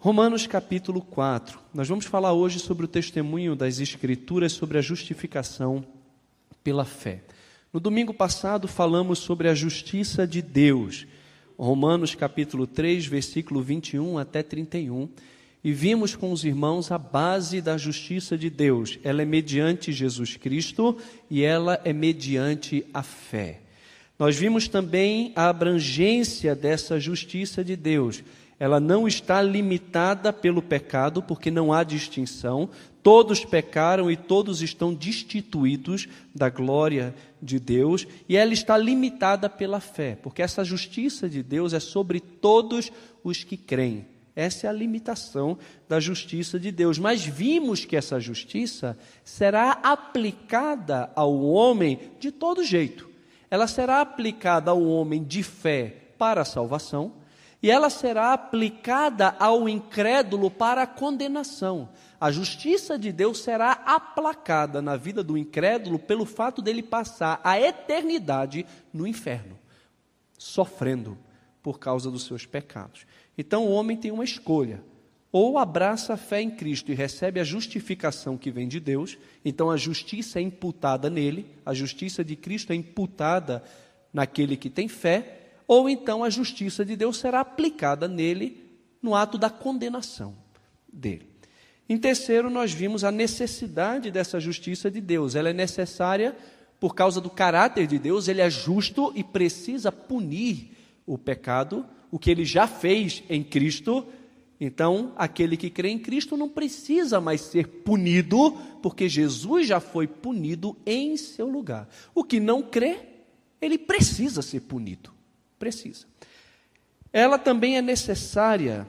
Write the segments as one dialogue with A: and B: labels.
A: Romanos capítulo 4. Nós vamos falar hoje sobre o testemunho das Escrituras sobre a justificação pela fé. No domingo passado falamos sobre a justiça de Deus. Romanos capítulo 3, versículo 21 até 31. E vimos com os irmãos a base da justiça de Deus. Ela é mediante Jesus Cristo e ela é mediante a fé. Nós vimos também a abrangência dessa justiça de Deus ela não está limitada pelo pecado, porque não há distinção. Todos pecaram e todos estão destituídos da glória de Deus, e ela está limitada pela fé, porque essa justiça de Deus é sobre todos os que creem. Essa é a limitação da justiça de Deus. Mas vimos que essa justiça será aplicada ao homem de todo jeito. Ela será aplicada ao homem de fé para a salvação e ela será aplicada ao incrédulo para a condenação. A justiça de Deus será aplacada na vida do incrédulo pelo fato dele passar a eternidade no inferno, sofrendo por causa dos seus pecados. Então o homem tem uma escolha: ou abraça a fé em Cristo e recebe a justificação que vem de Deus, então a justiça é imputada nele, a justiça de Cristo é imputada naquele que tem fé, ou então a justiça de Deus será aplicada nele no ato da condenação dele. Em terceiro, nós vimos a necessidade dessa justiça de Deus. Ela é necessária por causa do caráter de Deus, ele é justo e precisa punir o pecado, o que ele já fez em Cristo. Então, aquele que crê em Cristo não precisa mais ser punido, porque Jesus já foi punido em seu lugar. O que não crê, ele precisa ser punido. Precisa. Ela também é necessária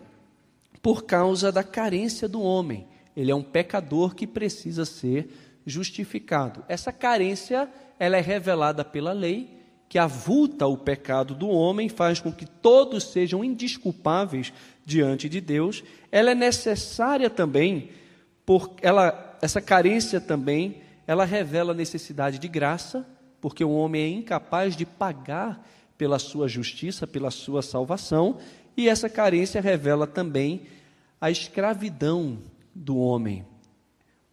A: por causa da carência do homem. Ele é um pecador que precisa ser justificado. Essa carência, ela é revelada pela lei, que avulta o pecado do homem, faz com que todos sejam indisculpáveis diante de Deus. Ela é necessária também por ela essa carência também, ela revela a necessidade de graça, porque o homem é incapaz de pagar pela sua justiça, pela sua salvação, e essa carência revela também a escravidão do homem.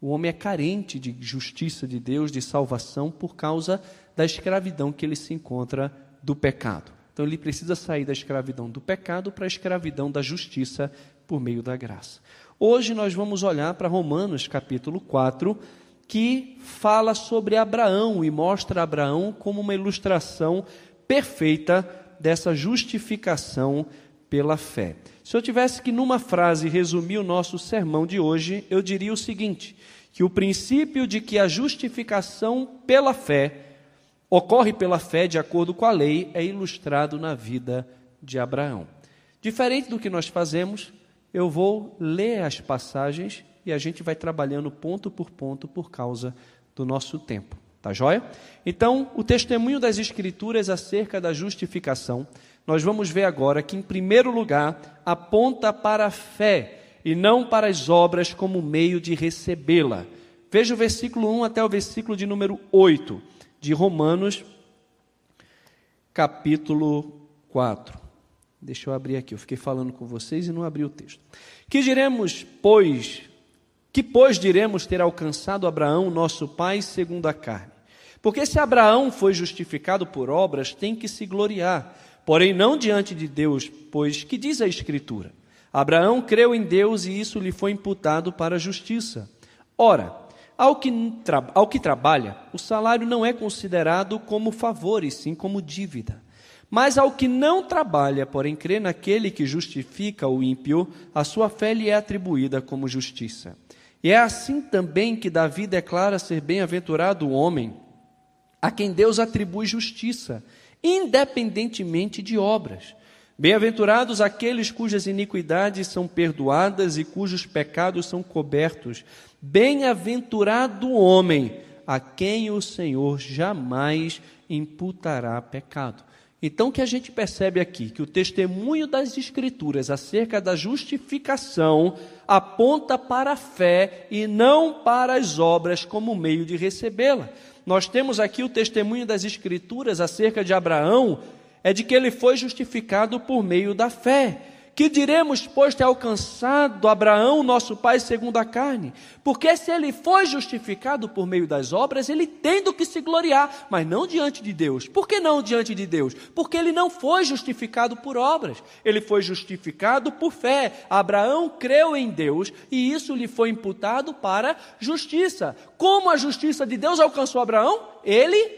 A: O homem é carente de justiça de Deus, de salvação, por causa da escravidão que ele se encontra do pecado. Então ele precisa sair da escravidão do pecado para a escravidão da justiça por meio da graça. Hoje nós vamos olhar para Romanos capítulo 4, que fala sobre Abraão e mostra Abraão como uma ilustração perfeita dessa justificação pela fé. Se eu tivesse que, numa frase, resumir o nosso sermão de hoje, eu diria o seguinte: que o princípio de que a justificação pela fé ocorre pela fé de acordo com a lei é ilustrado na vida de Abraão. Diferente do que nós fazemos, eu vou ler as passagens e a gente vai trabalhando ponto por ponto por causa do nosso tempo. Tá joia? Então, o testemunho das Escrituras acerca da justificação, nós vamos ver agora que, em primeiro lugar, aponta para a fé e não para as obras como meio de recebê-la. Veja o versículo 1 até o versículo de número 8 de Romanos, capítulo 4. Deixa eu abrir aqui, eu fiquei falando com vocês e não abri o texto. Que diremos, pois, que pois diremos ter alcançado Abraão, nosso pai, segundo a carne? Porque se Abraão foi justificado por obras, tem que se gloriar, porém não diante de Deus, pois que diz a Escritura? Abraão creu em Deus e isso lhe foi imputado para a justiça. Ora, ao que, ao que trabalha, o salário não é considerado como favor, e sim como dívida. Mas ao que não trabalha, porém crê naquele que justifica o ímpio, a sua fé lhe é atribuída como justiça. E é assim também que Davi declara ser bem-aventurado o homem a quem Deus atribui justiça, independentemente de obras. Bem-aventurados aqueles cujas iniquidades são perdoadas e cujos pecados são cobertos. Bem-aventurado o homem a quem o Senhor jamais imputará pecado. Então, o que a gente percebe aqui? Que o testemunho das Escrituras acerca da justificação aponta para a fé e não para as obras como meio de recebê-la nós temos aqui o testemunho das Escrituras acerca de Abraão, é de que ele foi justificado por meio da fé, Que diremos, pois, ter alcançado Abraão, nosso pai, segundo a carne? Porque se ele foi justificado por meio das obras, ele tem do que se gloriar, mas não diante de Deus. Por que não diante de Deus? Porque ele não foi justificado por obras, ele foi justificado por fé. Abraão creu em Deus e isso lhe foi imputado para justiça. Como a justiça de Deus alcançou Abraão? Ele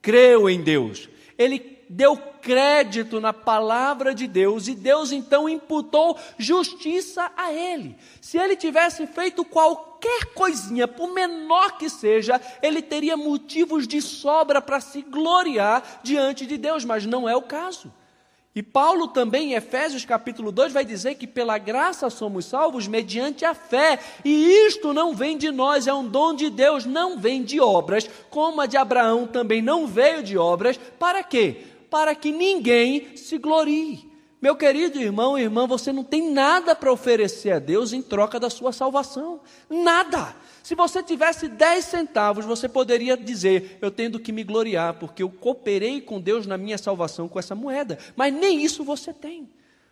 A: creu em Deus. Ele deu crédito na palavra de Deus e Deus então imputou justiça a ele. Se ele tivesse feito qualquer coisinha, por menor que seja, ele teria motivos de sobra para se gloriar diante de Deus, mas não é o caso. E Paulo também, em Efésios capítulo 2, vai dizer que pela graça somos salvos mediante a fé. E isto não vem de nós, é um dom de Deus, não vem de obras, como a de Abraão também não veio de obras. Para quê? Para que ninguém se glorie. Meu querido irmão e irmã, você não tem nada para oferecer a Deus em troca da sua salvação. Nada. Se você tivesse 10 centavos, você poderia dizer: Eu tenho que me gloriar, porque eu cooperei com Deus na minha salvação com essa moeda. Mas nem isso você tem.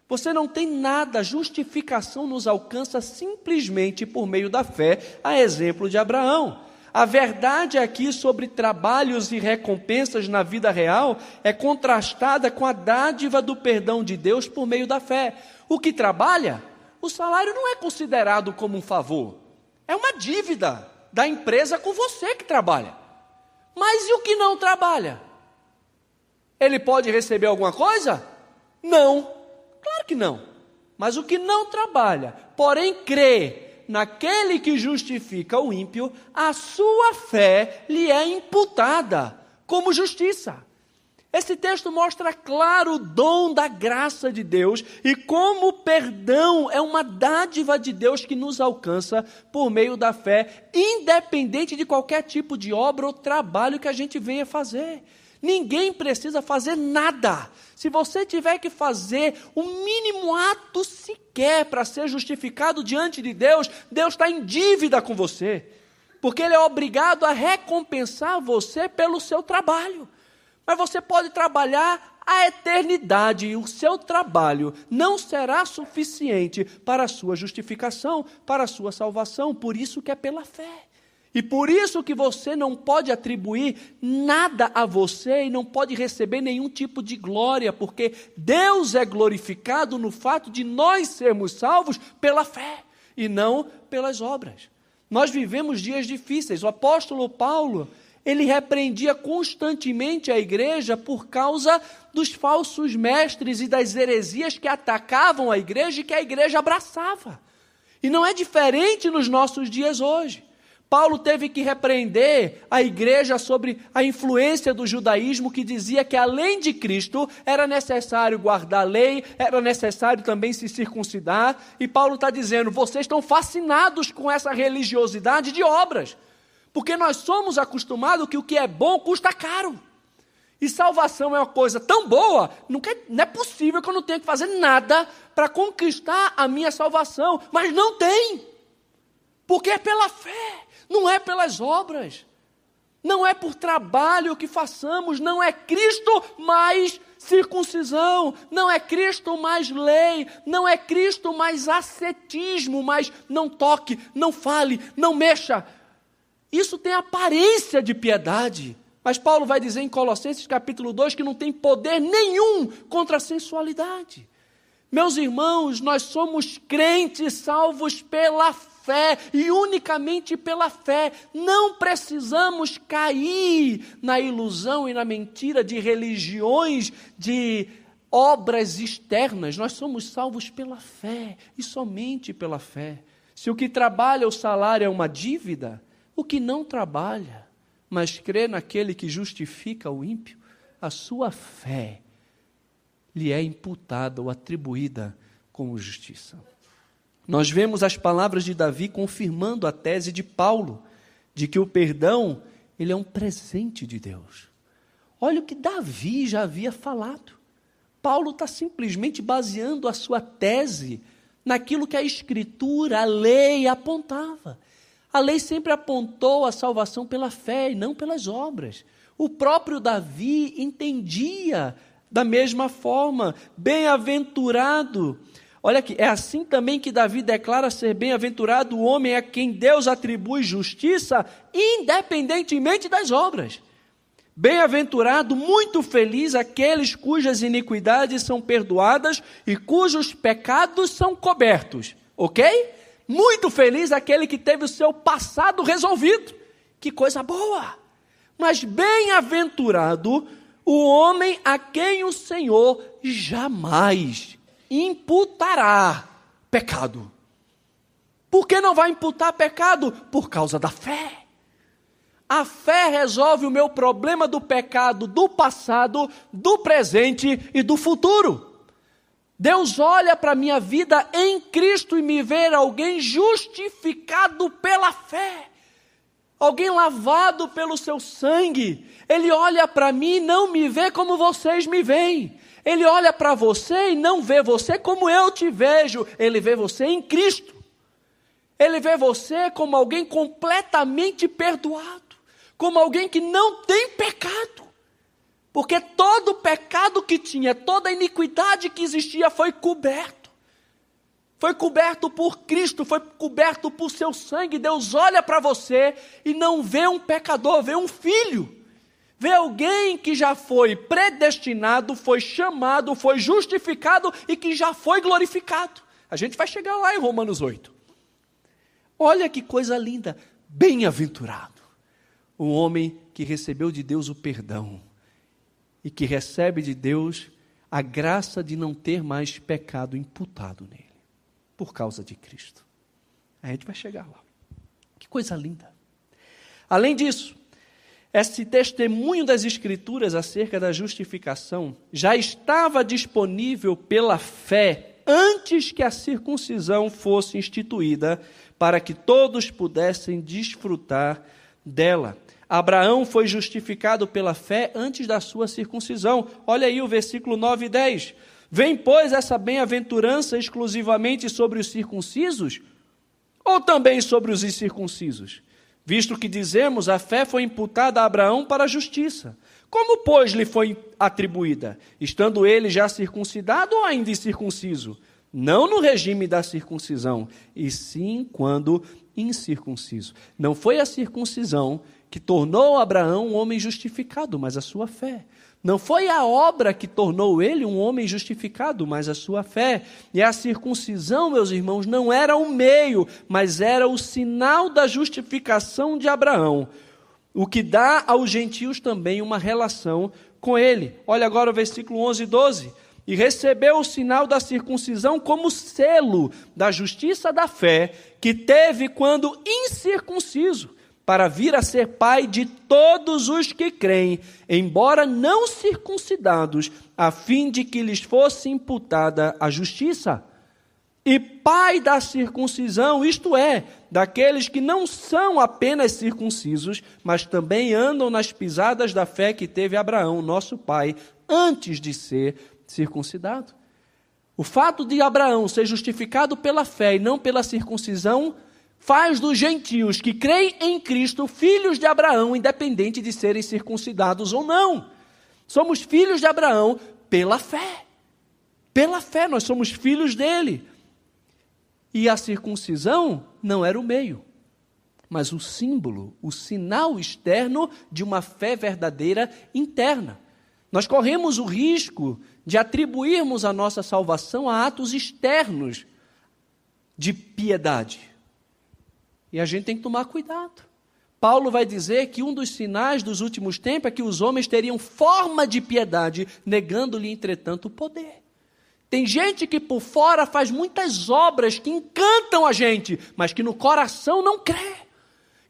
A: Você não tem nada, justificação nos alcança simplesmente por meio da fé, a exemplo de Abraão. A verdade aqui sobre trabalhos e recompensas na vida real é contrastada com a dádiva do perdão de Deus por meio da fé. O que trabalha, o salário não é considerado como um favor, é uma dívida da empresa com você que trabalha. Mas e o que não trabalha? Ele pode receber alguma coisa? Não, claro que não. Mas o que não trabalha, porém crê naquele que justifica o ímpio, a sua fé lhe é imputada como justiça. Esse texto mostra claro o dom da graça de Deus e como o perdão é uma dádiva de Deus que nos alcança por meio da fé, independente de qualquer tipo de obra ou trabalho que a gente venha fazer. Ninguém precisa fazer nada. Se você tiver que fazer o mínimo ato sequer para ser justificado diante de Deus, Deus está em dívida com você. Porque Ele é obrigado a recompensar você pelo seu trabalho. Mas você pode trabalhar a eternidade e o seu trabalho não será suficiente para a sua justificação, para a sua salvação. Por isso que é pela fé. E por isso que você não pode atribuir nada a você e não pode receber nenhum tipo de glória, porque Deus é glorificado no fato de nós sermos salvos pela fé e não pelas obras. Nós vivemos dias difíceis. O apóstolo Paulo, ele repreendia constantemente a igreja por causa dos falsos mestres e das heresias que atacavam a igreja e que a igreja abraçava. E não é diferente nos nossos dias hoje. Paulo teve que repreender a igreja sobre a influência do judaísmo que dizia que além de Cristo era necessário guardar a lei, era necessário também se circuncidar. E Paulo está dizendo: vocês estão fascinados com essa religiosidade de obras, porque nós somos acostumados que o que é bom custa caro. E salvação é uma coisa tão boa, não, quer, não é possível que eu não tenha que fazer nada para conquistar a minha salvação, mas não tem, porque é pela fé. Pelas obras, não é por trabalho que façamos, não é Cristo mais circuncisão, não é Cristo mais lei, não é Cristo mais ascetismo, mais não toque, não fale, não mexa. Isso tem aparência de piedade. Mas Paulo vai dizer em Colossenses capítulo 2 que não tem poder nenhum contra a sensualidade. Meus irmãos, nós somos crentes salvos pela fé fé e unicamente pela fé. Não precisamos cair na ilusão e na mentira de religiões, de obras externas. Nós somos salvos pela fé e somente pela fé. Se o que trabalha o salário é uma dívida, o que não trabalha, mas crê naquele que justifica o ímpio, a sua fé lhe é imputada ou atribuída como justiça. Nós vemos as palavras de Davi confirmando a tese de Paulo, de que o perdão, ele é um presente de Deus. Olha o que Davi já havia falado. Paulo está simplesmente baseando a sua tese naquilo que a Escritura, a lei apontava. A lei sempre apontou a salvação pela fé e não pelas obras. O próprio Davi entendia da mesma forma. Bem-aventurado Olha aqui, é assim também que Davi declara ser bem-aventurado o homem a quem Deus atribui justiça, independentemente das obras. Bem-aventurado, muito feliz aqueles cujas iniquidades são perdoadas e cujos pecados são cobertos. Ok? Muito feliz aquele que teve o seu passado resolvido. Que coisa boa! Mas bem-aventurado o homem a quem o Senhor jamais imputará pecado. Por que não vai imputar pecado? Por causa da fé. A fé resolve o meu problema do pecado do passado, do presente e do futuro. Deus olha para a minha vida em Cristo e me vê alguém justificado pela fé, alguém lavado pelo seu sangue. Ele olha para mim e não me vê como vocês me veem. Ele olha para você e não vê você como eu te vejo, ele vê você em Cristo. Ele vê você como alguém completamente perdoado, como alguém que não tem pecado. Porque todo o pecado que tinha, toda a iniquidade que existia foi coberto. Foi coberto por Cristo, foi coberto por seu sangue. Deus olha para você e não vê um pecador, vê um filho. Vê alguém que já foi predestinado, foi chamado, foi justificado e que já foi glorificado. A gente vai chegar lá em Romanos 8. Olha que coisa linda. Bem-aventurado o homem que recebeu de Deus o perdão e que recebe de Deus a graça de não ter mais pecado imputado nele, por causa de Cristo. A gente vai chegar lá. Que coisa linda. Além disso, esse testemunho das Escrituras acerca da justificação já estava disponível pela fé antes que a circuncisão fosse instituída, para que todos pudessem desfrutar dela. Abraão foi justificado pela fé antes da sua circuncisão. Olha aí o versículo 9 e 10. Vem, pois, essa bem-aventurança exclusivamente sobre os circuncisos ou também sobre os incircuncisos? Visto que dizemos, a fé foi imputada a Abraão para a justiça. Como, pois, lhe foi atribuída? Estando ele já circuncidado ou ainda incircunciso? Não no regime da circuncisão, e sim quando incircunciso. Não foi a circuncisão que tornou Abraão um homem justificado, mas a sua fé. Não foi a obra que tornou ele um homem justificado, mas a sua fé. E a circuncisão, meus irmãos, não era o meio, mas era o sinal da justificação de Abraão, o que dá aos gentios também uma relação com ele. Olha agora o versículo 11 e 12. E recebeu o sinal da circuncisão como selo da justiça da fé que teve quando incircunciso para vir a ser pai de todos os que creem, embora não circuncidados, a fim de que lhes fosse imputada a justiça. E pai da circuncisão, isto é, daqueles que não são apenas circuncisos, mas também andam nas pisadas da fé que teve Abraão, nosso pai, antes de ser circuncidado. O fato de Abraão ser justificado pela fé e não pela circuncisão faz dos gentios que creem em Cristo filhos de Abraão, independente de serem circuncidados ou não. Somos filhos de Abraão pela fé. Pela fé, nós somos filhos dele. E a circuncisão não era o meio, mas o símbolo, o sinal externo de uma fé verdadeira interna. Nós corremos o risco de atribuirmos a nossa salvação a atos externos de piedade e a gente tem que tomar cuidado. Paulo vai dizer que um dos sinais dos últimos tempos é que os homens teriam forma de piedade, negando-lhe, entretanto, o poder. Tem gente que por fora faz muitas obras que encantam a gente, mas que no coração não crê.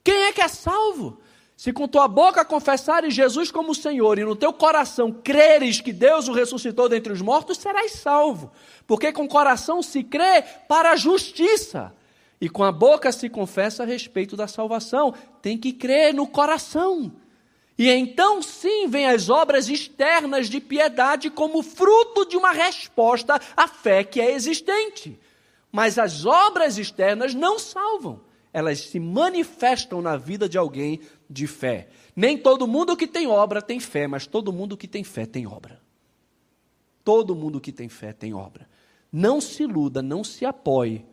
A: Quem é que é salvo? Se com tua boca confessares Jesus como Senhor e no teu coração creres que Deus o ressuscitou dentre os mortos, serás salvo. Porque com o coração se crê para a justiça, e com a boca se confessa a respeito da salvação. Tem que crer no coração. E então sim vem as obras externas de piedade como fruto de uma resposta à fé que é existente. Mas as obras externas não salvam. Elas se manifestam na vida de alguém de fé. Nem todo mundo que tem obra tem fé, mas todo mundo que tem fé tem obra. Todo mundo que tem fé tem obra. Não se iluda, não se apoie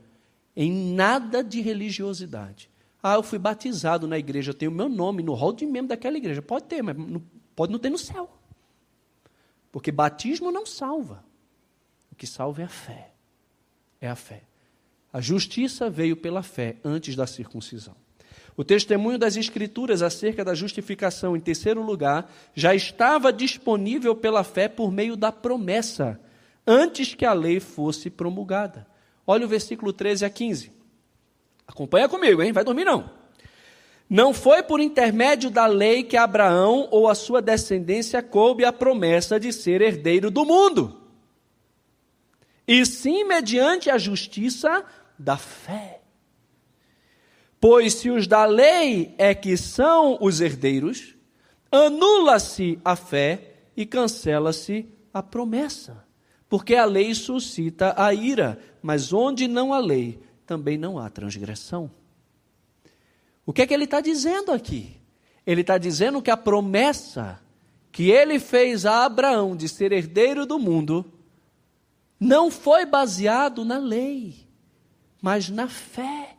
A: em nada de religiosidade. Ah, eu fui batizado na igreja, eu tenho meu nome no rol de membro daquela igreja. Pode ter, mas não, pode não ter no céu. Porque batismo não salva. O que salva é a fé. É a fé. A justiça veio pela fé antes da circuncisão. O testemunho das Escrituras acerca da justificação, em terceiro lugar, já estava disponível pela fé por meio da promessa, antes que a lei fosse promulgada. Olha o versículo 13 a 15. Acompanha comigo, hein? Vai dormir não. Não foi por intermédio da lei que Abraão ou a sua descendência coube a promessa de ser herdeiro do mundo e sim mediante a justiça da fé. Pois se os da lei é que são os herdeiros, anula-se a fé e cancela-se a promessa. Porque a lei suscita a ira, mas onde não há lei, também não há transgressão. O que é que ele está dizendo aqui? Ele está dizendo que a promessa que ele fez a Abraão de ser herdeiro do mundo não foi baseado na lei, mas na fé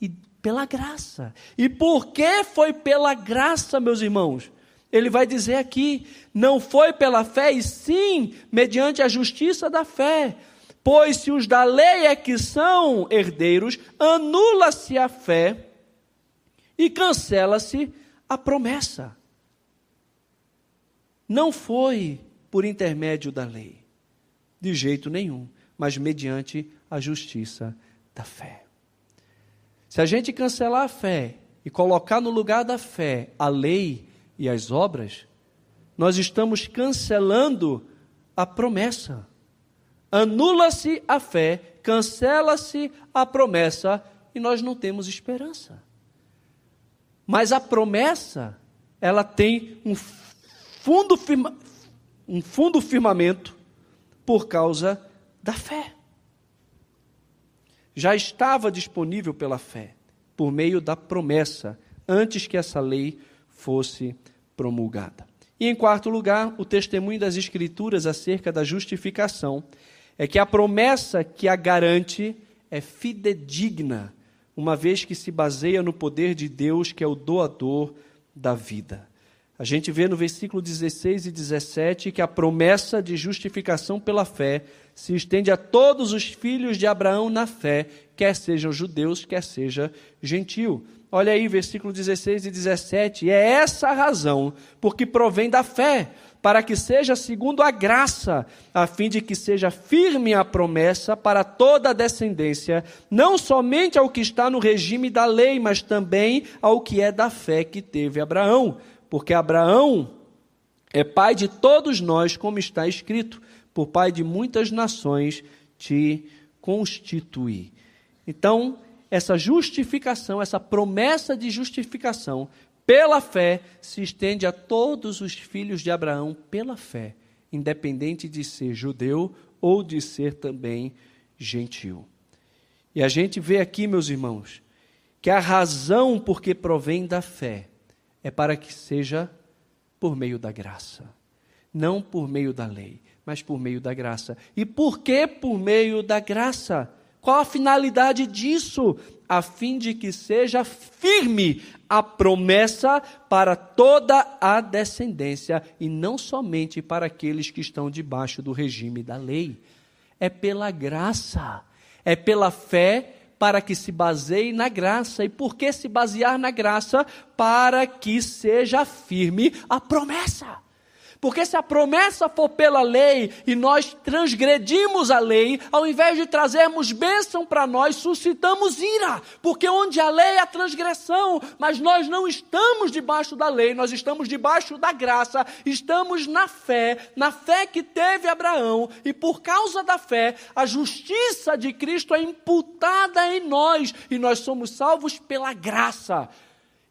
A: e pela graça. E por que foi pela graça, meus irmãos? Ele vai dizer aqui: não foi pela fé, e sim mediante a justiça da fé. Pois se os da lei é que são herdeiros, anula-se a fé e cancela-se a promessa. Não foi por intermédio da lei. De jeito nenhum, mas mediante a justiça da fé. Se a gente cancelar a fé e colocar no lugar da fé a lei e as obras, nós estamos cancelando a promessa. Anula-se a fé, cancela-se a promessa e nós não temos esperança. Mas a promessa, ela tem um fundo, firma, um fundo firmamento por causa da fé. Já estava disponível pela fé, por meio da promessa, antes que essa lei fosse promulgada. E em quarto lugar, o testemunho das Escrituras acerca da justificação é que a promessa que a garante é fidedigna, uma vez que se baseia no poder de Deus, que é o doador da vida. A gente vê no versículo 16 e 17 que a promessa de justificação pela fé se estende a todos os filhos de Abraão na fé, quer sejam judeus, quer seja gentil. Olha aí, versículo 16 e 17. E é essa a razão porque provém da fé, para que seja segundo a graça, a fim de que seja firme a promessa para toda a descendência, não somente ao que está no regime da lei, mas também ao que é da fé que teve Abraão porque Abraão é pai de todos nós, como está escrito: por pai de muitas nações te constituí. Então, essa justificação, essa promessa de justificação pela fé se estende a todos os filhos de Abraão pela fé, independente de ser judeu ou de ser também gentil. E a gente vê aqui, meus irmãos, que a razão por que provém da fé é para que seja por meio da graça. Não por meio da lei, mas por meio da graça. E por que por meio da graça? Qual a finalidade disso? A fim de que seja firme a promessa para toda a descendência e não somente para aqueles que estão debaixo do regime da lei. É pela graça, é pela fé para que se baseie na graça. E por que se basear na graça? Para que seja firme a promessa. Porque se a promessa for pela lei e nós transgredimos a lei, ao invés de trazermos bênção para nós, suscitamos ira. Porque onde a lei é a transgressão, mas nós não estamos debaixo da lei, nós estamos debaixo da graça, estamos na fé, na fé que teve Abraão, e por causa da fé, a justiça de Cristo é imputada em nós, e nós somos salvos pela graça.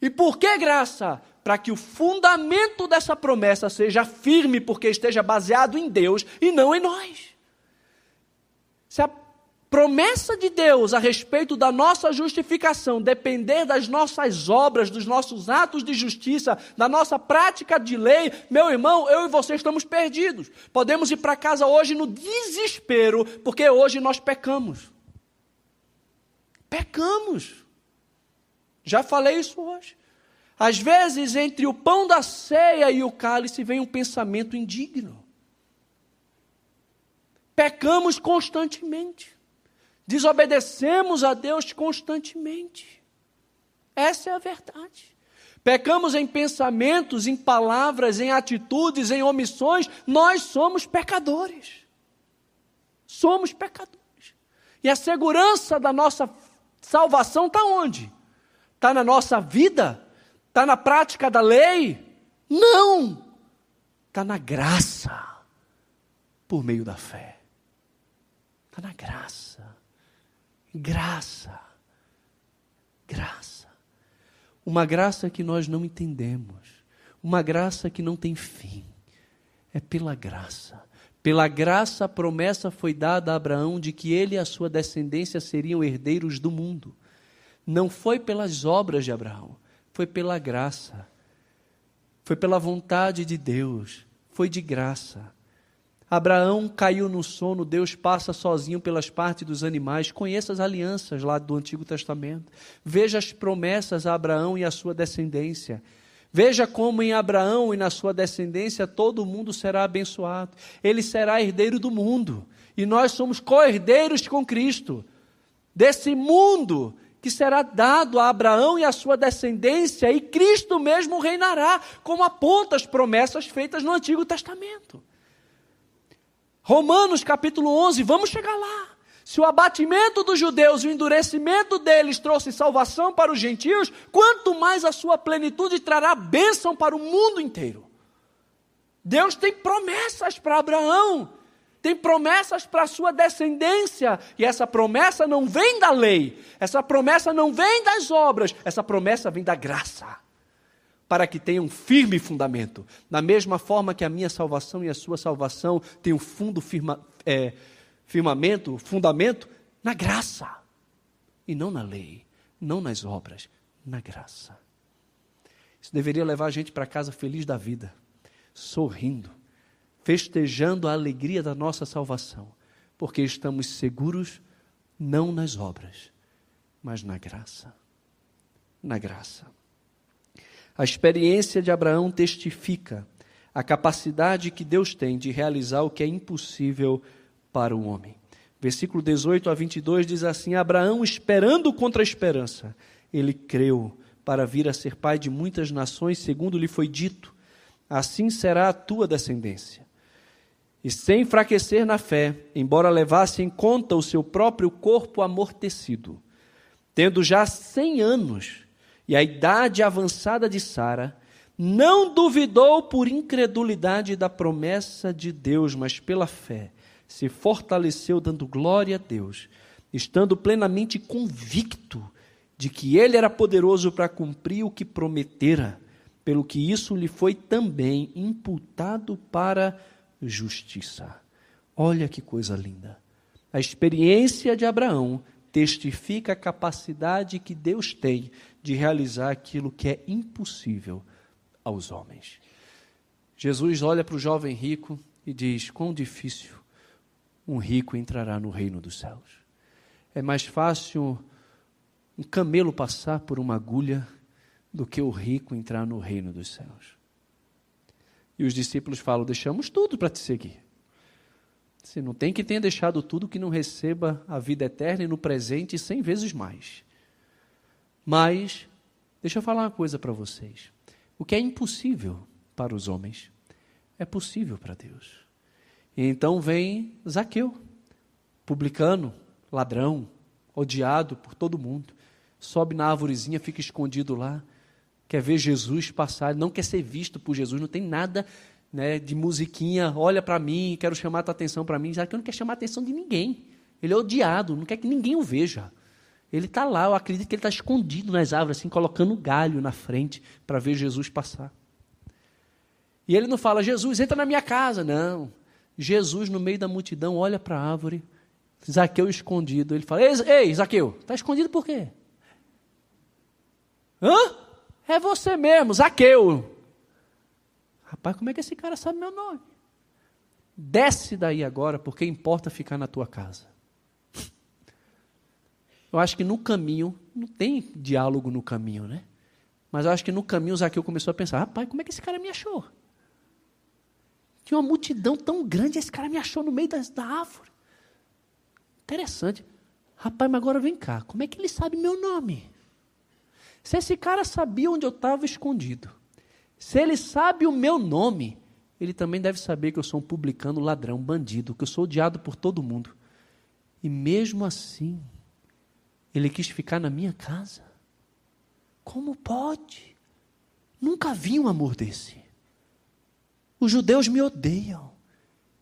A: E por que graça? Para que o fundamento dessa promessa seja firme, porque esteja baseado em Deus e não em nós. Se a promessa de Deus a respeito da nossa justificação depender das nossas obras, dos nossos atos de justiça, da nossa prática de lei, meu irmão, eu e você estamos perdidos. Podemos ir para casa hoje no desespero, porque hoje nós pecamos. Pecamos. Já falei isso hoje. Às vezes, entre o pão da ceia e o cálice, vem um pensamento indigno. Pecamos constantemente. Desobedecemos a Deus constantemente. Essa é a verdade. Pecamos em pensamentos, em palavras, em atitudes, em omissões. Nós somos pecadores. Somos pecadores. E a segurança da nossa salvação está onde? Está na nossa vida? Está na prática da lei? Não! Está na graça, por meio da fé. Está na graça. Graça. Graça. Uma graça que nós não entendemos. Uma graça que não tem fim. É pela graça. Pela graça, a promessa foi dada a Abraão de que ele e a sua descendência seriam herdeiros do mundo. Não foi pelas obras de Abraão, foi pela graça. Foi pela vontade de Deus. Foi de graça. Abraão caiu no sono, Deus passa sozinho pelas partes dos animais. Conheça as alianças lá do Antigo Testamento. Veja as promessas a Abraão e a sua descendência. Veja como em Abraão e na sua descendência todo mundo será abençoado. Ele será herdeiro do mundo. E nós somos co-herdeiros com Cristo. Desse mundo que será dado a Abraão e a sua descendência, e Cristo mesmo reinará, como aponta as promessas feitas no Antigo Testamento. Romanos capítulo 11, vamos chegar lá. Se o abatimento dos judeus e o endurecimento deles trouxe salvação para os gentios, quanto mais a sua plenitude trará bênção para o mundo inteiro. Deus tem promessas para Abraão, tem promessas para a sua descendência, e essa promessa não vem da lei, essa promessa não vem das obras, essa promessa vem da graça para que tenha um firme fundamento. Da mesma forma que a minha salvação e a sua salvação têm um fundo firma, é, firmamento, fundamento na graça. E não na lei, não nas obras, na graça. Isso deveria levar a gente para casa feliz da vida, sorrindo, festejando a alegria da nossa salvação, porque estamos seguros não nas obras, mas na graça. Na graça. A experiência de Abraão testifica a capacidade que Deus tem de realizar o que é impossível para o homem. Versículo 18 a 22 diz assim: Abraão, esperando contra a esperança, ele creu para vir a ser pai de muitas nações, segundo lhe foi dito: assim será a tua descendência. E sem enfraquecer na fé, embora levasse em conta o seu próprio corpo amortecido, tendo já cem anos, e a idade avançada de Sara, não duvidou por incredulidade da promessa de Deus, mas pela fé se fortaleceu, dando glória a Deus, estando plenamente convicto de que Ele era poderoso para cumprir o que prometera, pelo que isso lhe foi também imputado para justiça. Olha que coisa linda. A experiência de Abraão testifica a capacidade que Deus tem de realizar aquilo que é impossível aos homens. Jesus olha para o jovem rico e diz: Quão difícil um rico entrará no reino dos céus. É mais fácil um camelo passar por uma agulha do que o rico entrar no reino dos céus. E os discípulos falam: Deixamos tudo para te seguir. Você não tem que ter deixado tudo que não receba a vida eterna e no presente cem vezes mais. Mas, deixa eu falar uma coisa para vocês. O que é impossível para os homens é possível para Deus. E então vem Zaqueu, publicano, ladrão, odiado por todo mundo. Sobe na árvorezinha, fica escondido lá. Quer ver Jesus passar, não quer ser visto por Jesus, não tem nada né, de musiquinha, olha para mim, quero chamar a tua atenção para mim. Zaqueu não quer chamar a atenção de ninguém. Ele é odiado, não quer que ninguém o veja. Ele está lá, eu acredito que ele está escondido nas árvores, assim, colocando galho na frente para ver Jesus passar. E ele não fala, Jesus, entra na minha casa. Não. Jesus, no meio da multidão, olha para a árvore Zaqueu escondido. Ele fala: Ei, ei Zaqueu, está escondido por quê? Hã? É você mesmo, Zaqueu. Rapaz, como é que esse cara sabe meu nome? Desce daí agora, porque importa ficar na tua casa. Eu acho que no caminho, não tem diálogo no caminho, né? Mas eu acho que no caminho Zaqueu começou a pensar: rapaz, como é que esse cara me achou? Tinha uma multidão tão grande, esse cara me achou no meio das, da árvore. Interessante. Rapaz, mas agora vem cá, como é que ele sabe meu nome? Se esse cara sabia onde eu estava escondido, se ele sabe o meu nome, ele também deve saber que eu sou um publicano, ladrão, bandido, que eu sou odiado por todo mundo. E mesmo assim, ele quis ficar na minha casa. Como pode? Nunca vi um amor desse. Os judeus me odeiam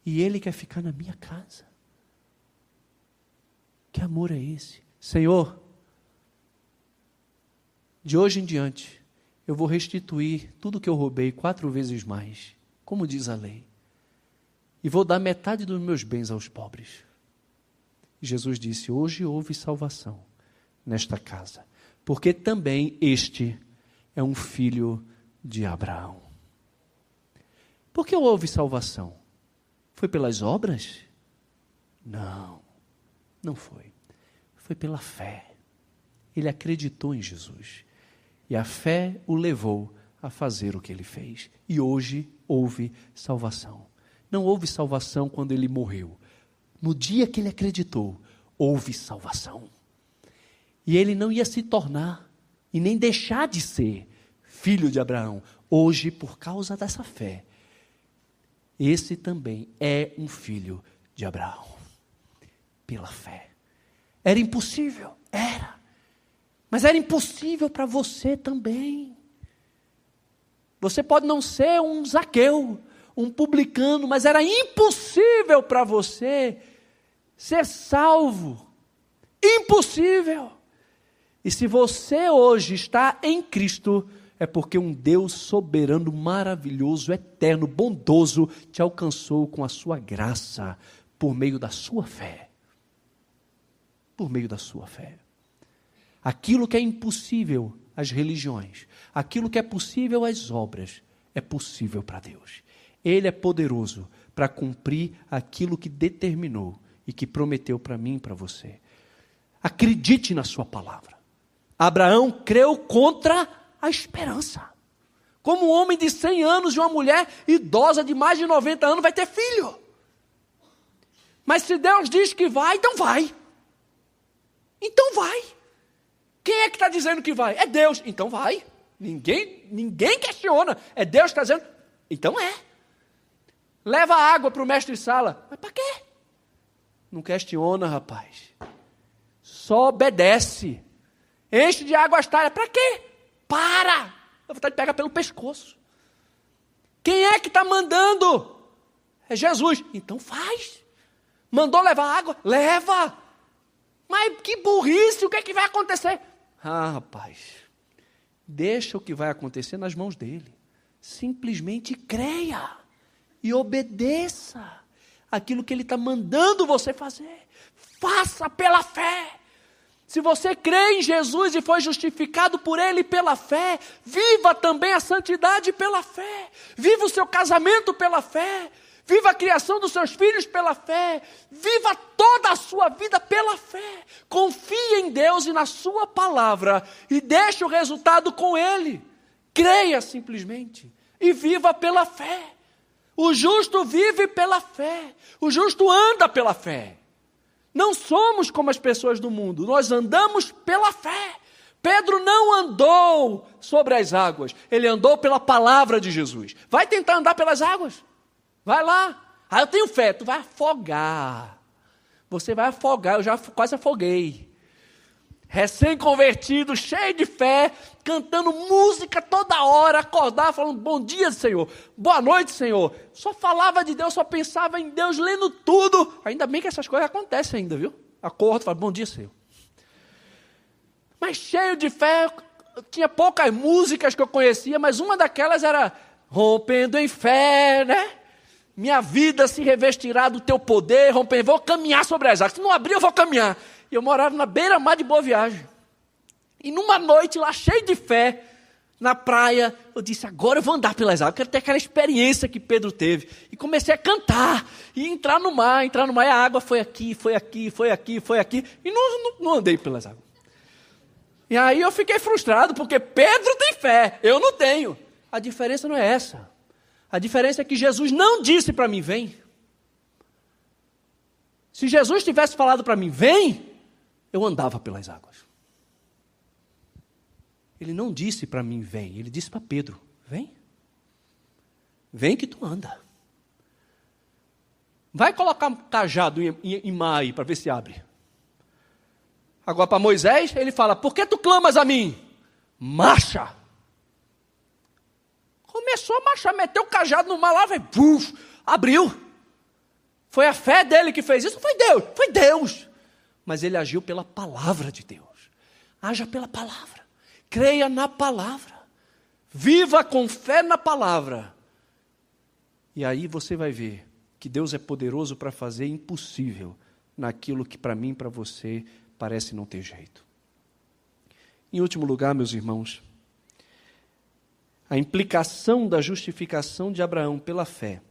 A: e ele quer ficar na minha casa. Que amor é esse? Senhor, de hoje em diante, eu vou restituir tudo que eu roubei quatro vezes mais, como diz a lei. E vou dar metade dos meus bens aos pobres. Jesus disse: Hoje houve salvação nesta casa, porque também este é um filho de Abraão. Por que houve salvação? Foi pelas obras? Não, não foi. Foi pela fé. Ele acreditou em Jesus. E a fé o levou a fazer o que ele fez. E hoje houve salvação. Não houve salvação quando ele morreu. No dia que ele acreditou, houve salvação. E ele não ia se tornar e nem deixar de ser filho de Abraão. Hoje, por causa dessa fé, esse também é um filho de Abraão. Pela fé. Era impossível? Era. Mas era impossível para você também. Você pode não ser um Zaqueu, um publicano, mas era impossível para você ser salvo. Impossível. E se você hoje está em Cristo, é porque um Deus soberano, maravilhoso, eterno, bondoso te alcançou com a sua graça, por meio da sua fé. Por meio da sua fé. Aquilo que é impossível às religiões, aquilo que é possível às obras, é possível para Deus. Ele é poderoso para cumprir aquilo que determinou e que prometeu para mim e para você. Acredite na sua palavra. Abraão creu contra a esperança. Como um homem de 100 anos e uma mulher idosa de mais de 90 anos vai ter filho. Mas se Deus diz que vai, então vai. Então vai. Quem é que está dizendo que vai? É Deus. Então vai. Ninguém, ninguém questiona. É Deus que está dizendo. Então é. Leva água para o mestre de sala. Mas para quê? Não questiona, rapaz. Só obedece. Enche de água as talhas. Para quê? Para. A vontade de pegar pelo pescoço. Quem é que está mandando? É Jesus. Então faz. Mandou levar água? Leva. Mas que burrice, o que é que vai acontecer? Ah, rapaz, deixa o que vai acontecer nas mãos dele. Simplesmente creia e obedeça aquilo que ele está mandando você fazer. Faça pela fé. Se você crê em Jesus e foi justificado por Ele pela fé, viva também a santidade pela fé. Viva o seu casamento pela fé. Viva a criação dos seus filhos pela fé. Viva toda a sua vida pela fé. Confie em Deus e na Sua palavra e deixe o resultado com Ele. Creia simplesmente e viva pela fé. O justo vive pela fé. O justo anda pela fé. Não somos como as pessoas do mundo, nós andamos pela fé. Pedro não andou sobre as águas, ele andou pela palavra de Jesus. Vai tentar andar pelas águas? Vai lá. Ah, eu tenho fé. Tu vai afogar. Você vai afogar. Eu já quase afoguei. Recém-convertido, cheio de fé, cantando música toda hora, acordar falando bom dia, Senhor, boa noite, Senhor. Só falava de Deus, só pensava em Deus, lendo tudo. Ainda bem que essas coisas acontecem ainda, viu? Acordo, falo bom dia, Senhor. Mas cheio de fé, tinha poucas músicas que eu conhecia, mas uma daquelas era rompendo em fé, né?
B: Minha vida se revestirá do teu poder, romper, vou caminhar sobre as águas. Se não abrir, eu vou caminhar. E eu morava na beira-mar de Boa Viagem. E numa noite lá, cheio de fé, na praia, eu disse: agora eu vou andar pelas águas, quero ter aquela experiência que Pedro teve. E comecei a cantar, e entrar no mar, entrar no mar, e a água foi aqui, foi aqui, foi aqui, foi aqui, e não, não, não andei pelas águas. E aí eu fiquei frustrado, porque Pedro tem fé, eu não tenho. A diferença não é essa. A diferença é que Jesus não disse para mim: vem. Se Jesus tivesse falado para mim: vem, eu andava pelas águas. Ele não disse para mim: vem. Ele disse para Pedro: vem. Vem que tu anda. Vai colocar cajado em, em, em mar aí para ver se abre. Agora para Moisés, ele fala: Por que tu clamas a mim? Marcha. Começou a marchar, meteu o cajado no mar lá, puf, abriu. Foi a fé dele que fez isso? Foi Deus, foi Deus. Mas ele agiu pela palavra de Deus. Haja pela palavra. Creia na palavra. Viva com fé na palavra. E aí você vai ver que Deus é poderoso para fazer impossível naquilo que para mim, para você, parece não ter jeito. Em último lugar, meus irmãos, a implicação da justificação de Abraão pela fé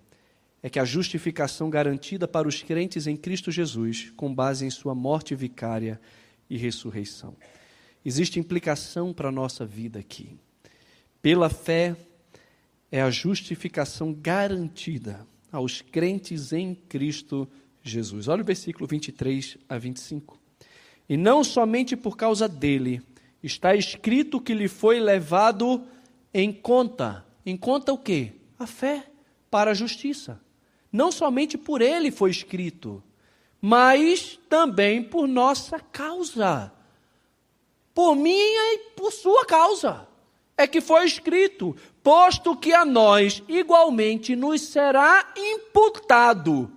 B: é que a justificação garantida para os crentes em Cristo Jesus, com base em sua morte vicária e ressurreição. Existe implicação para a nossa vida aqui. Pela fé, é a justificação garantida aos crentes em Cristo Jesus. Olha o versículo 23 a 25. E não somente por causa dele, está escrito que lhe foi levado em conta. Em conta o quê? A fé para a justiça. Não somente por ele foi escrito, mas também por nossa causa. Por minha e por sua causa. É que foi escrito: posto que a nós igualmente nos será imputado,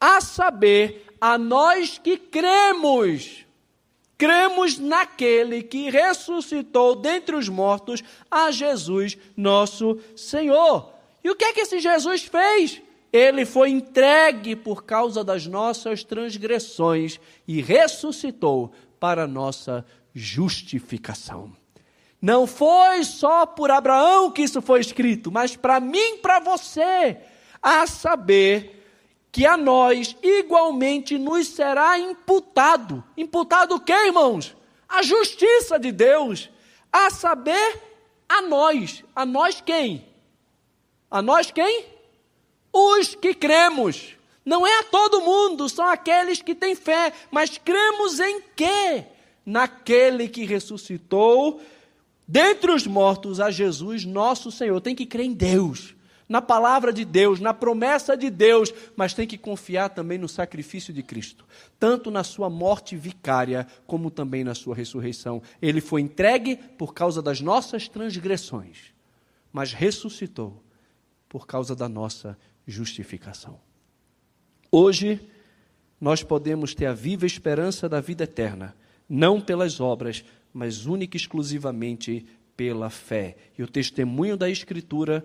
B: a saber, a nós que cremos cremos naquele que ressuscitou dentre os mortos a Jesus, nosso Senhor. E o que é que esse Jesus fez? Ele foi entregue por causa das nossas transgressões e ressuscitou para nossa justificação. Não foi só por Abraão que isso foi escrito, mas para mim, para você, a saber que a nós igualmente nos será imputado. Imputado o que, irmãos? A justiça de Deus, a saber, a nós. A nós quem? A nós quem? Os que cremos. Não é a todo mundo, são aqueles que têm fé, mas cremos em quê? Naquele que ressuscitou dentre os mortos a Jesus, nosso Senhor. Tem que crer em Deus na palavra de Deus, na promessa de Deus, mas tem que confiar também no sacrifício de Cristo, tanto na sua morte vicária, como também na sua ressurreição. Ele foi entregue por causa das nossas transgressões, mas ressuscitou por causa da nossa justificação. Hoje, nós podemos ter a viva esperança da vida eterna, não pelas obras, mas única e exclusivamente pela fé. E o testemunho da Escritura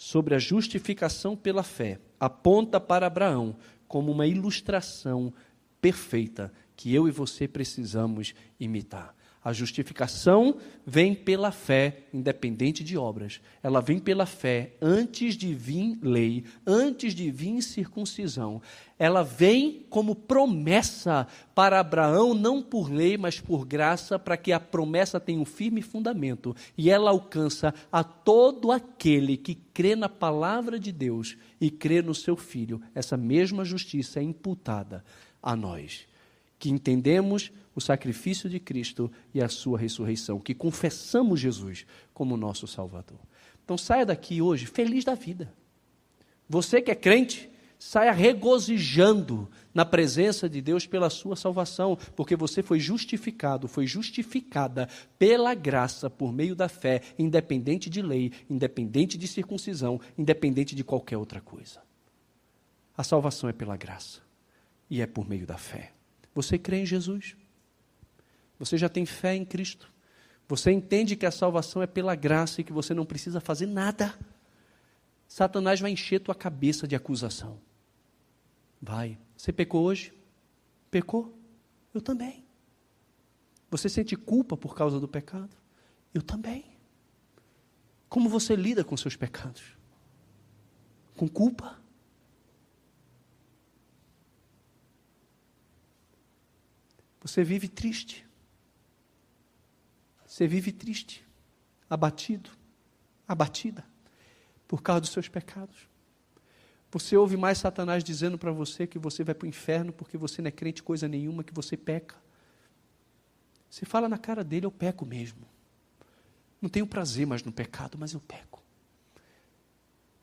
B: sobre a justificação pela fé aponta para Abraão como uma ilustração perfeita que eu e você precisamos imitar. A justificação vem pela fé, independente de obras. Ela vem pela fé antes de vir lei, antes de vir circuncisão. Ela vem como promessa para Abraão, não por lei, mas por graça, para que a promessa tenha um firme fundamento. E ela alcança a todo aquele que crê na palavra de Deus e crê no seu filho. Essa mesma justiça é imputada a nós, que entendemos o sacrifício de Cristo e a sua ressurreição, que confessamos Jesus como nosso Salvador. Então saia daqui hoje feliz da vida. Você que é crente, saia regozijando na presença de Deus pela sua salvação, porque você foi justificado, foi justificada pela graça por meio da fé, independente de lei, independente de circuncisão, independente de qualquer outra coisa. A salvação é pela graça e é por meio da fé. Você crê em Jesus? Você já tem fé em Cristo. Você entende que a salvação é pela graça e que você não precisa fazer nada.
A: Satanás vai encher tua cabeça de acusação. Vai. Você pecou hoje? Pecou? Eu também. Você sente culpa por causa do pecado? Eu também. Como você lida com seus pecados? Com culpa? Você vive triste. Você vive triste, abatido, abatida, por causa dos seus pecados. Você ouve mais Satanás dizendo para você que você vai para o inferno porque você não é crente coisa nenhuma, que você peca. Você fala na cara dele, eu peco mesmo. Não tenho prazer mais no pecado, mas eu peco.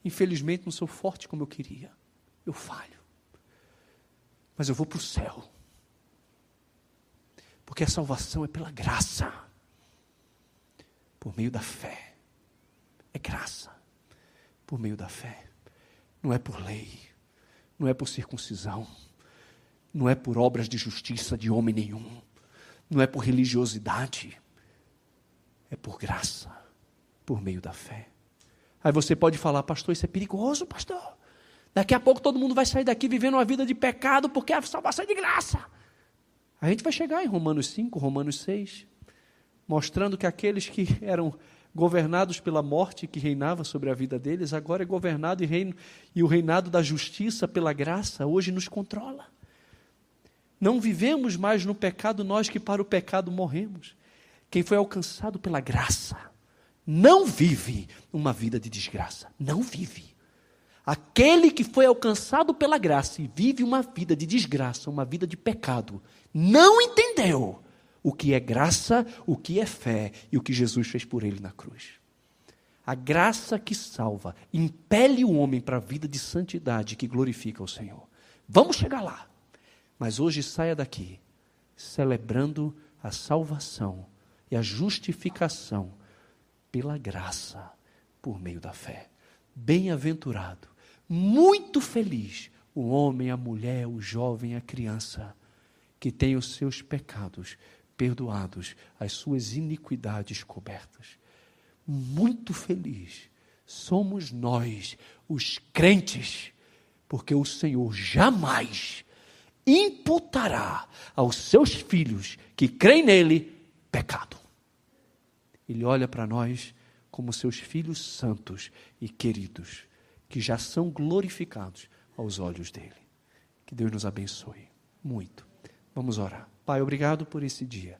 A: Infelizmente não sou forte como eu queria. Eu falho. Mas eu vou para o céu. Porque a salvação é pela graça. Por meio da fé. É graça. Por meio da fé. Não é por lei. Não é por circuncisão. Não é por obras de justiça de homem nenhum. Não é por religiosidade é por graça, por meio da fé. Aí você pode falar, pastor, isso é perigoso, pastor. Daqui a pouco todo mundo vai sair daqui vivendo uma vida de pecado, porque a salvação é de graça. A gente vai chegar em Romanos 5, Romanos 6, mostrando que aqueles que eram governados pela morte que reinava sobre a vida deles, agora é governado e, reino, e o reinado da justiça pela graça hoje nos controla. Não vivemos mais no pecado, nós que para o pecado morremos. Quem foi alcançado pela graça não vive uma vida de desgraça. Não vive. Aquele que foi alcançado pela graça e vive uma vida de desgraça, uma vida de pecado, não entendeu o que é graça, o que é fé e o que Jesus fez por ele na cruz. A graça que salva impele o homem para a vida de santidade que glorifica o Senhor. Vamos chegar lá. Mas hoje saia daqui celebrando a salvação e a justificação pela graça, por meio da fé. Bem-aventurado, muito feliz o homem, a mulher, o jovem, a criança, que tem os seus pecados perdoados, as suas iniquidades cobertas. Muito feliz somos nós, os crentes, porque o Senhor jamais imputará aos seus filhos que creem nele pecado. Ele olha para nós como seus filhos santos e queridos, que já são glorificados aos olhos dele. Que Deus nos abençoe muito. Vamos orar. Pai, obrigado por esse dia.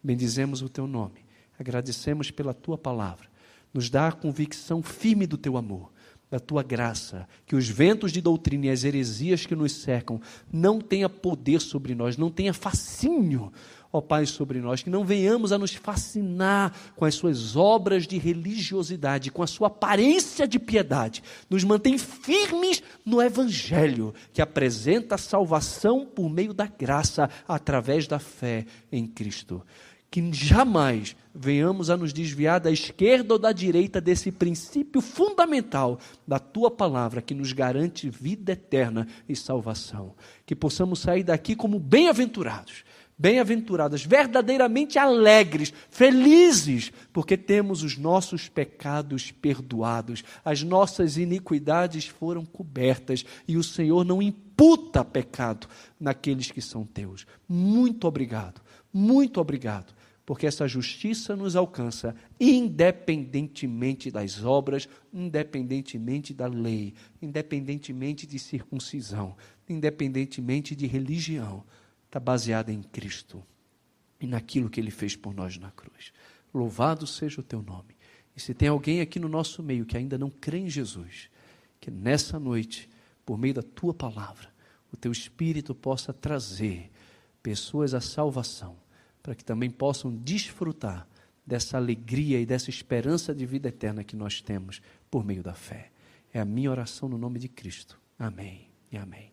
A: Bendizemos o teu nome. Agradecemos pela tua palavra. Nos dá a convicção firme do teu amor da tua graça, que os ventos de doutrina e as heresias que nos cercam não tenha poder sobre nós, não tenha fascínio, ó Pai, sobre nós, que não venhamos a nos fascinar com as suas obras de religiosidade, com a sua aparência de piedade. Nos mantém firmes no Evangelho, que apresenta a salvação por meio da graça, através da fé em Cristo que jamais venhamos a nos desviar da esquerda ou da direita desse princípio fundamental da tua palavra que nos garante vida eterna e salvação. Que possamos sair daqui como bem-aventurados, bem-aventuradas, verdadeiramente alegres, felizes, porque temos os nossos pecados perdoados, as nossas iniquidades foram cobertas e o Senhor não imputa pecado naqueles que são teus. Muito obrigado, muito obrigado porque essa justiça nos alcança independentemente das obras, independentemente da lei, independentemente de circuncisão, independentemente de religião. Está baseada em Cristo e naquilo que Ele fez por nós na cruz. Louvado seja o teu nome. E se tem alguém aqui no nosso meio que ainda não crê em Jesus, que nessa noite, por meio da tua palavra, o teu Espírito possa trazer pessoas à salvação para que também possam desfrutar dessa alegria e dessa esperança de vida eterna que nós temos por meio da fé. É a minha oração no nome de Cristo. Amém e amém.